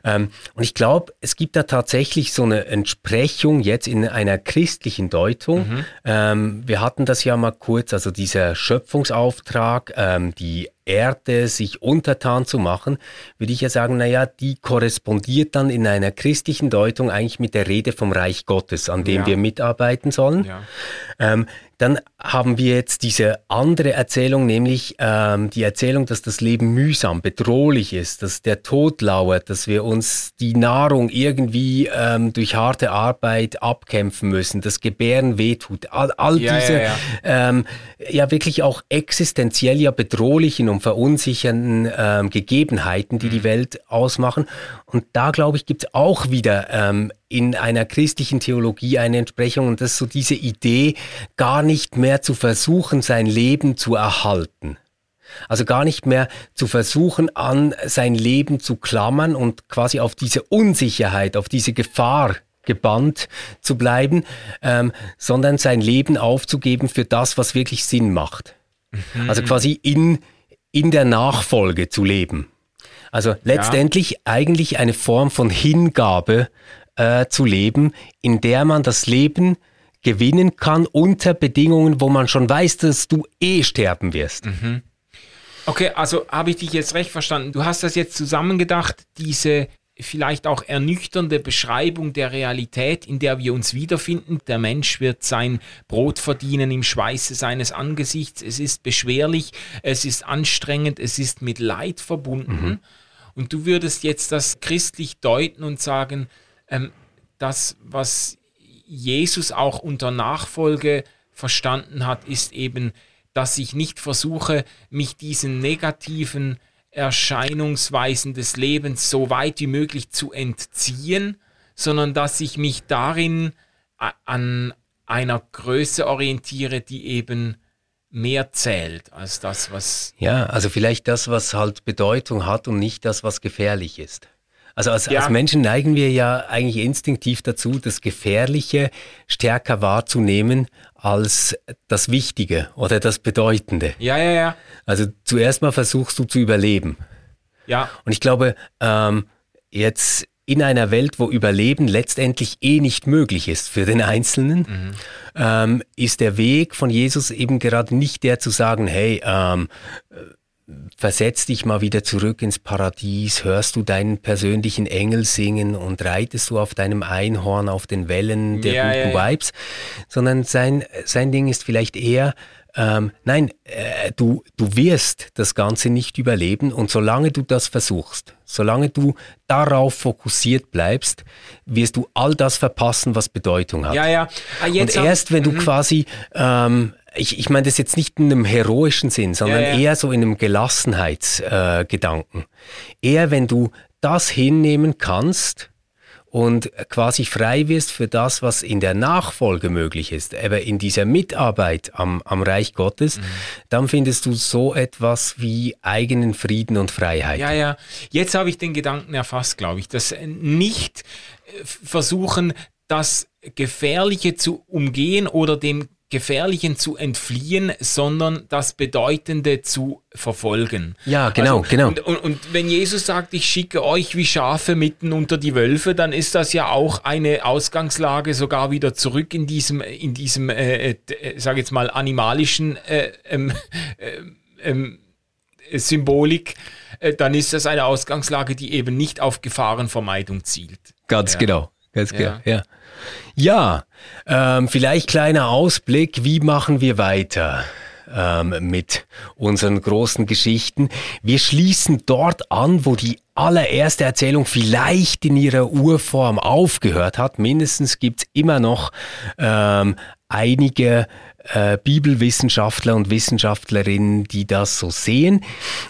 Ähm, und ich glaube, es gibt da tatsächlich so eine Entsprechung jetzt in einer christlichen Deutung. Mhm. Ähm, wir hatten das ja mal kurz, also dieser Schöpfungsauftrag, ähm, die Erde sich untertan zu machen, würde ich ja sagen, naja, die korrespondiert dann in einer christlichen Deutung eigentlich mit der Rede vom Reich Gottes, an dem ja. wir mitarbeiten sollen. Ja. Dann haben wir jetzt diese andere Erzählung, nämlich ähm, die Erzählung, dass das Leben mühsam, bedrohlich ist, dass der Tod lauert, dass wir uns die Nahrung irgendwie ähm, durch harte Arbeit abkämpfen müssen, das Gebären wehtut. All, all ja, diese ja, ja. Ähm, ja wirklich auch existenziell ja bedrohlichen und verunsichernden ähm, Gegebenheiten, die die mhm. Welt ausmachen. Und da, glaube ich, gibt es auch wieder ähm, in einer christlichen Theologie eine Entsprechung und das ist so diese Idee, gar nicht mehr zu versuchen, sein Leben zu erhalten. Also gar nicht mehr zu versuchen, an sein Leben zu klammern und quasi auf diese Unsicherheit, auf diese Gefahr gebannt zu bleiben, ähm, sondern sein Leben aufzugeben für das, was wirklich Sinn macht. Mhm. Also quasi in, in der Nachfolge zu leben. Also letztendlich ja. eigentlich eine Form von Hingabe äh, zu leben, in der man das Leben gewinnen kann unter Bedingungen, wo man schon weiß, dass du eh sterben wirst. Mhm. Okay, also habe ich dich jetzt recht verstanden. Du hast das jetzt zusammengedacht, diese vielleicht auch ernüchternde Beschreibung der Realität, in der wir uns wiederfinden. Der Mensch wird sein Brot verdienen im Schweiße seines Angesichts. Es ist beschwerlich, es ist anstrengend, es ist mit Leid verbunden. Mhm. Und du würdest jetzt das christlich deuten und sagen, ähm, das, was Jesus auch unter Nachfolge verstanden hat, ist eben, dass ich nicht versuche, mich diesen negativen Erscheinungsweisen des Lebens so weit wie möglich zu entziehen, sondern dass ich mich darin an einer Größe orientiere, die eben mehr zählt als das, was. Ja, also vielleicht das, was halt Bedeutung hat und nicht das, was gefährlich ist. Also als, ja. als, Menschen neigen wir ja eigentlich instinktiv dazu, das Gefährliche stärker wahrzunehmen als das Wichtige oder das Bedeutende. Ja, ja, ja. Also zuerst mal versuchst du zu überleben. Ja. Und ich glaube, ähm, jetzt in einer Welt, wo Überleben letztendlich eh nicht möglich ist für den Einzelnen, mhm. ähm, ist der Weg von Jesus eben gerade nicht der zu sagen, hey, ähm, versetz dich mal wieder zurück ins Paradies, hörst du deinen persönlichen Engel singen und reitest du auf deinem Einhorn auf den Wellen der ja, guten ja, ja. Vibes, sondern sein, sein Ding ist vielleicht eher, ähm, nein, äh, du, du wirst das Ganze nicht überleben und solange du das versuchst, solange du darauf fokussiert bleibst, wirst du all das verpassen, was Bedeutung hat. Ja, ja. Ah, und erst wenn du mhm. quasi ähm, ich, ich meine das jetzt nicht in einem heroischen Sinn, sondern ja, ja. eher so in einem Gelassenheitsgedanken. Äh, eher wenn du das hinnehmen kannst und quasi frei wirst für das, was in der Nachfolge möglich ist, aber in dieser Mitarbeit am, am Reich Gottes, mhm. dann findest du so etwas wie eigenen Frieden und Freiheit. Ja, ja. Jetzt habe ich den Gedanken erfasst, glaube ich, dass nicht äh, versuchen, das Gefährliche zu umgehen oder dem Gefährlichen zu entfliehen, sondern das Bedeutende zu verfolgen. Ja, genau, also, genau. Und, und, und, wenn Jesus sagt, ich schicke euch wie Schafe mitten unter die Wölfe, dann ist das ja auch eine Ausgangslage sogar wieder zurück in diesem, in diesem, äh, äh, sag jetzt mal, animalischen äh, ähm, äh, ähm, Symbolik. Äh, dann ist das eine Ausgangslage, die eben nicht auf Gefahrenvermeidung zielt. Ganz ja. genau, ganz genau, ja. ja. Ja, ähm, vielleicht kleiner Ausblick, wie machen wir weiter? ähm, mit unseren großen Geschichten. Wir schließen dort an, wo die allererste Erzählung vielleicht in ihrer Urform aufgehört hat. Mindestens gibt's immer noch ähm, einige äh, Bibelwissenschaftler und Wissenschaftlerinnen, die das so sehen.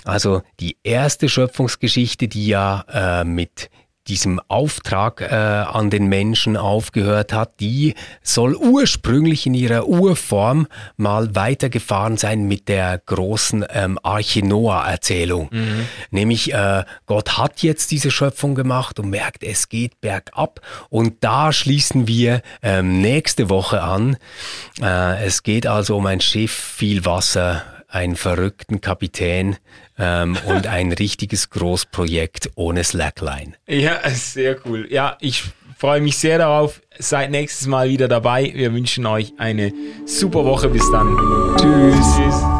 Also die erste Schöpfungsgeschichte, die ja äh, mit diesem Auftrag äh, an den Menschen aufgehört hat, die soll ursprünglich in ihrer Urform mal weitergefahren sein mit der großen ähm, Arche Noah-Erzählung. Mhm. Nämlich äh, Gott hat jetzt diese Schöpfung gemacht und merkt, es geht bergab. Und da schließen wir ähm, nächste Woche an. Äh, es geht also um ein Schiff, viel Wasser, einen verrückten Kapitän ähm, [laughs] und ein richtiges Großprojekt ohne Slackline. Ja, sehr cool. Ja, ich freue mich sehr darauf. Seid nächstes Mal wieder dabei. Wir wünschen euch eine super Woche. Bis dann. Tschüss. Tschüss.